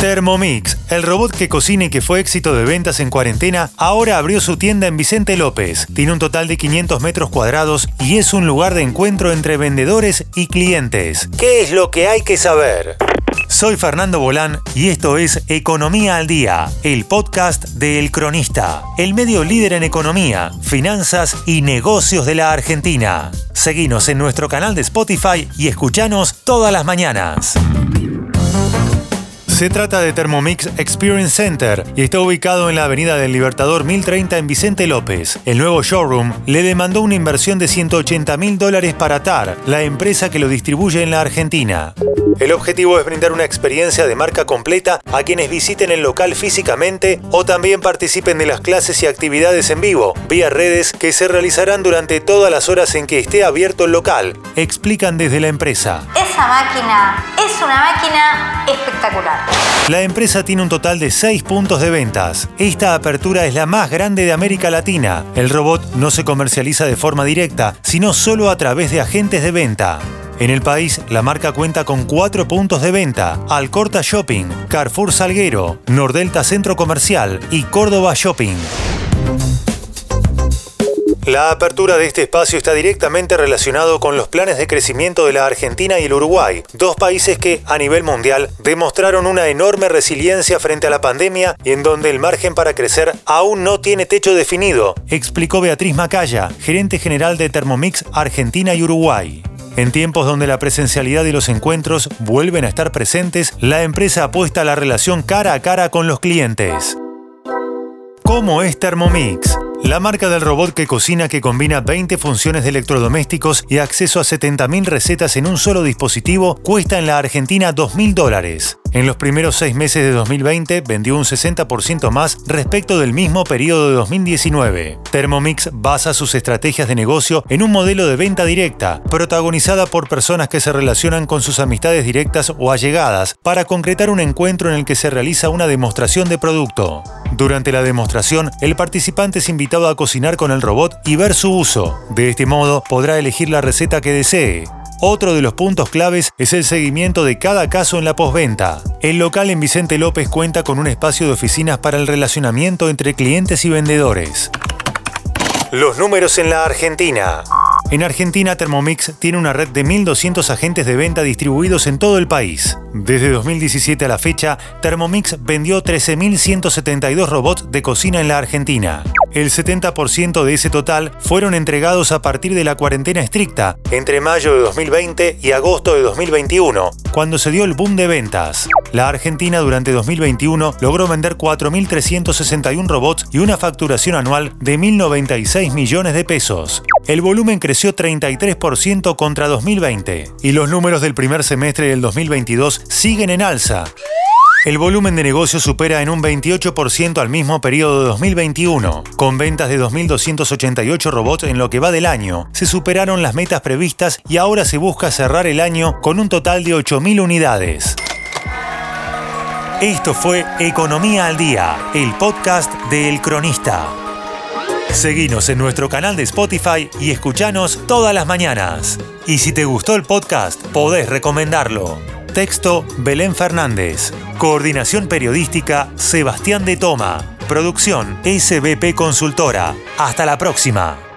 Thermomix, el robot que cocina y que fue éxito de ventas en cuarentena, ahora abrió su tienda en Vicente López. Tiene un total de 500 metros cuadrados y es un lugar de encuentro entre vendedores y clientes. ¿Qué es lo que hay que saber? Soy Fernando Bolán y esto es Economía al Día, el podcast de El Cronista, el medio líder en economía, finanzas y negocios de la Argentina. Seguinos en nuestro canal de Spotify y escuchanos todas las mañanas. Se trata de Thermomix Experience Center y está ubicado en la Avenida del Libertador 1030 en Vicente López. El nuevo showroom le demandó una inversión de 180 mil dólares para TAR, la empresa que lo distribuye en la Argentina. El objetivo es brindar una experiencia de marca completa a quienes visiten el local físicamente o también participen de las clases y actividades en vivo, vía redes que se realizarán durante todas las horas en que esté abierto el local, explican desde la empresa. Máquina es una máquina espectacular. La empresa tiene un total de 6 puntos de ventas. Esta apertura es la más grande de América Latina. El robot no se comercializa de forma directa, sino solo a través de agentes de venta. En el país, la marca cuenta con cuatro puntos de venta: Alcorta Shopping, Carrefour Salguero, Nordelta Centro Comercial y Córdoba Shopping. La apertura de este espacio está directamente relacionado con los planes de crecimiento de la Argentina y el Uruguay, dos países que, a nivel mundial, demostraron una enorme resiliencia frente a la pandemia y en donde el margen para crecer aún no tiene techo definido, explicó Beatriz Macaya, gerente general de Thermomix Argentina y Uruguay. En tiempos donde la presencialidad y los encuentros vuelven a estar presentes, la empresa apuesta a la relación cara a cara con los clientes. ¿Cómo es Thermomix? La marca del robot que cocina que combina 20 funciones de electrodomésticos y acceso a 70.000 recetas en un solo dispositivo cuesta en la Argentina 2.000 dólares. En los primeros seis meses de 2020 vendió un 60% más respecto del mismo periodo de 2019. Thermomix basa sus estrategias de negocio en un modelo de venta directa, protagonizada por personas que se relacionan con sus amistades directas o allegadas, para concretar un encuentro en el que se realiza una demostración de producto. Durante la demostración, el participante es invitado a cocinar con el robot y ver su uso. De este modo, podrá elegir la receta que desee. Otro de los puntos claves es el seguimiento de cada caso en la postventa. El local en Vicente López cuenta con un espacio de oficinas para el relacionamiento entre clientes y vendedores. Los números en la Argentina. En Argentina, Thermomix tiene una red de 1.200 agentes de venta distribuidos en todo el país. Desde 2017 a la fecha, Thermomix vendió 13.172 robots de cocina en la Argentina. El 70% de ese total fueron entregados a partir de la cuarentena estricta, entre mayo de 2020 y agosto de 2021, cuando se dio el boom de ventas. La Argentina durante 2021 logró vender 4.361 robots y una facturación anual de 1.096 millones de pesos. El volumen creció 33% contra 2020 y los números del primer semestre del 2022 siguen en alza. El volumen de negocio supera en un 28% al mismo periodo de 2021. Con ventas de 2.288 robots en lo que va del año, se superaron las metas previstas y ahora se busca cerrar el año con un total de 8.000 unidades. Esto fue Economía al Día, el podcast de El Cronista. Seguinos en nuestro canal de Spotify y escuchanos todas las mañanas. Y si te gustó el podcast, podés recomendarlo. Texto Belén Fernández. Coordinación periodística Sebastián de Toma. Producción SBP Consultora. Hasta la próxima.